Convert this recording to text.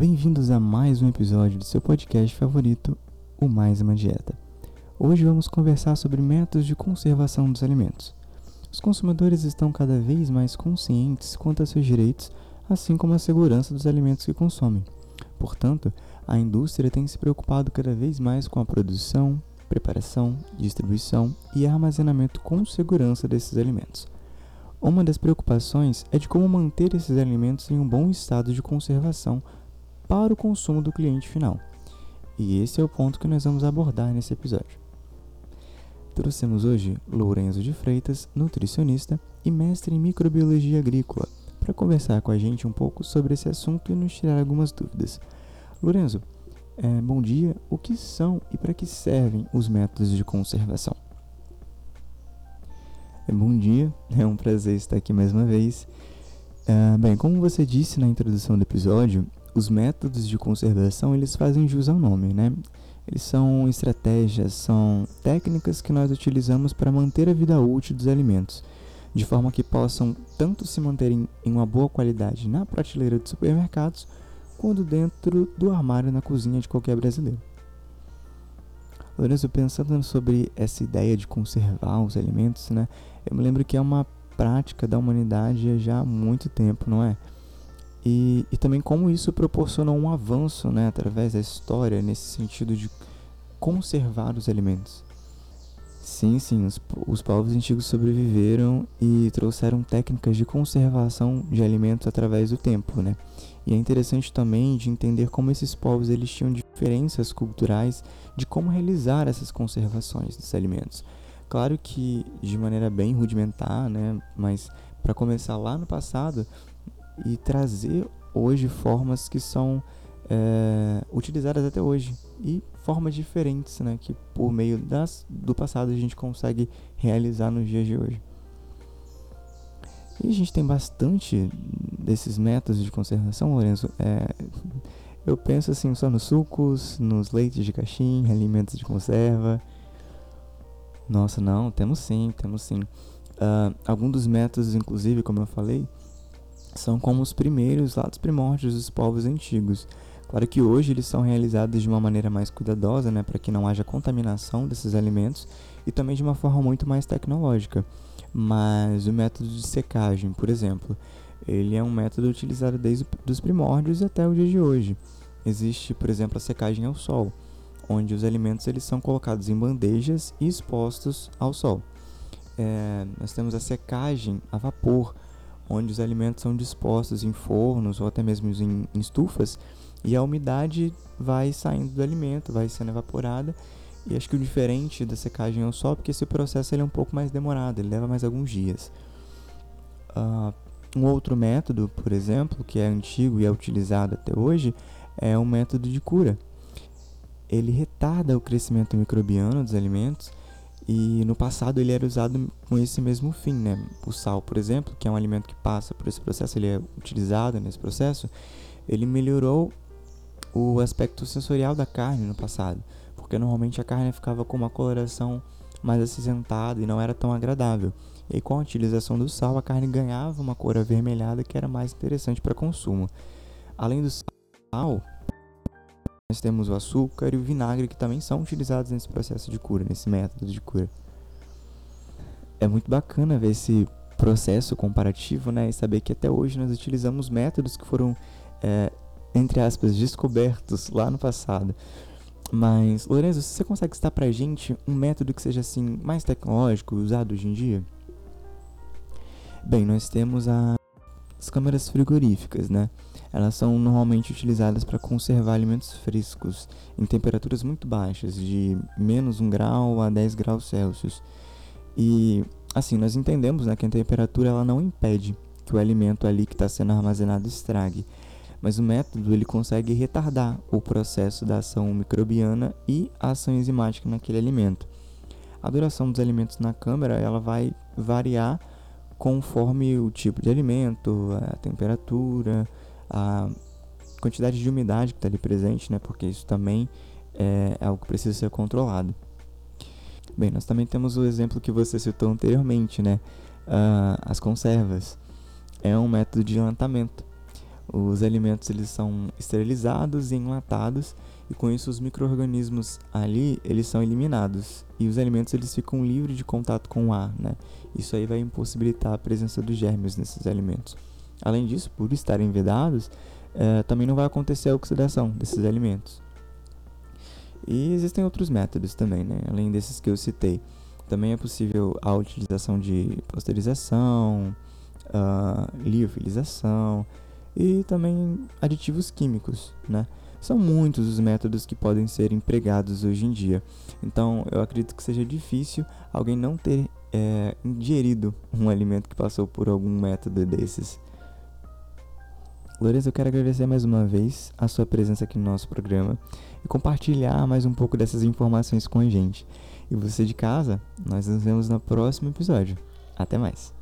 Bem-vindos a mais um episódio do seu podcast favorito, o Mais Uma Dieta. Hoje vamos conversar sobre métodos de conservação dos alimentos. Os consumidores estão cada vez mais conscientes quanto a seus direitos, assim como a segurança dos alimentos que consomem. Portanto, a indústria tem se preocupado cada vez mais com a produção, preparação, distribuição e armazenamento com segurança desses alimentos. Uma das preocupações é de como manter esses alimentos em um bom estado de conservação para o consumo do cliente final. E esse é o ponto que nós vamos abordar nesse episódio. Trouxemos hoje Lourenço de Freitas, nutricionista e mestre em microbiologia agrícola, para conversar com a gente um pouco sobre esse assunto e nos tirar algumas dúvidas. Lourenço, é, bom dia. O que são e para que servem os métodos de conservação? É, bom dia, é um prazer estar aqui mais uma vez. É, bem, como você disse na introdução do episódio, os métodos de conservação eles fazem jus ao nome, né? Eles são estratégias, são técnicas que nós utilizamos para manter a vida útil dos alimentos, de forma que possam tanto se manterem em uma boa qualidade na prateleira de supermercados, quanto dentro do armário na cozinha de qualquer brasileiro. Lourenço, pensando sobre essa ideia de conservar os alimentos, né? Eu me lembro que é uma prática da humanidade já há muito tempo, não é? E, e também como isso proporciona um avanço né, através da história nesse sentido de conservar os alimentos. Sim, sim, os, os povos antigos sobreviveram e trouxeram técnicas de conservação de alimentos através do tempo, né? E é interessante também de entender como esses povos eles tinham diferenças culturais de como realizar essas conservações dos alimentos. Claro que de maneira bem rudimentar, né? Mas para começar lá no passado, e trazer hoje formas que são é, utilizadas até hoje e formas diferentes, né, que por meio das, do passado a gente consegue realizar nos dias de hoje. E a gente tem bastante desses métodos de conservação, Lourenço. É, eu penso assim só nos sucos, nos leites de caixinha, alimentos de conserva. Nossa, não, temos sim, temos sim. Uh, alguns dos métodos, inclusive, como eu falei, são como os primeiros lá dos primórdios dos povos antigos. Claro que hoje eles são realizados de uma maneira mais cuidadosa, né, para que não haja contaminação desses alimentos e também de uma forma muito mais tecnológica. Mas o método de secagem, por exemplo, ele é um método utilizado desde os primórdios até o dia de hoje. Existe, por exemplo, a secagem ao sol, onde os alimentos eles são colocados em bandejas e expostos ao sol. É, nós temos a secagem a vapor, onde os alimentos são dispostos em fornos ou até mesmo em, em estufas e a umidade vai saindo do alimento, vai sendo evaporada. E acho que o diferente da secagem ao sol, porque esse processo ele é um pouco mais demorado, ele leva mais alguns dias. Uh, um outro método, por exemplo, que é antigo e é utilizado até hoje, é o método de cura. Ele retarda o crescimento microbiano dos alimentos e no passado ele era usado com esse mesmo fim, né? O sal, por exemplo, que é um alimento que passa por esse processo, ele é utilizado nesse processo, ele melhorou o aspecto sensorial da carne no passado, porque normalmente a carne ficava com uma coloração mais acinzentada e não era tão agradável. E com a utilização do sal, a carne ganhava uma cor avermelhada que era mais interessante para consumo. Além do sal, nós temos o açúcar e o vinagre que também são utilizados nesse processo de cura, nesse método de cura. É muito bacana ver esse processo comparativo, né, e saber que até hoje nós utilizamos métodos que foram, é, entre aspas, descobertos lá no passado. Mas, Lorenzo, você consegue citar pra gente um método que seja assim mais tecnológico, usado hoje em dia? Bem, nós temos a... as câmeras frigoríficas, né? Elas são normalmente utilizadas para conservar alimentos frescos em temperaturas muito baixas, de menos 1 grau a 10 graus Celsius. E assim, nós entendemos né, que a temperatura ela não impede que o alimento ali que está sendo armazenado estrague, mas o método ele consegue retardar o processo da ação microbiana e a ação enzimática naquele alimento. A duração dos alimentos na câmara ela vai variar conforme o tipo de alimento, a temperatura, a quantidade de umidade que está ali presente, né? Porque isso também é, algo que precisa ser controlado. Bem, nós também temos o exemplo que você citou anteriormente, né? Uh, as conservas. É um método de enlatamento. Os alimentos eles são esterilizados e enlatados e com isso os micro-organismos ali eles são eliminados e os alimentos eles ficam livres de contato com o ar, né? Isso aí vai impossibilitar a presença dos germes nesses alimentos. Além disso, por estarem vedados, é, também não vai acontecer a oxidação desses alimentos. E existem outros métodos também, né? Além desses que eu citei. Também é possível a utilização de pasteurização, uh, liofilização e também aditivos químicos, né? São muitos os métodos que podem ser empregados hoje em dia. Então, eu acredito que seja difícil alguém não ter é, ingerido um alimento que passou por algum método desses. Lourenço, eu quero agradecer mais uma vez a sua presença aqui no nosso programa e compartilhar mais um pouco dessas informações com a gente. E você de casa, nós nos vemos no próximo episódio. Até mais!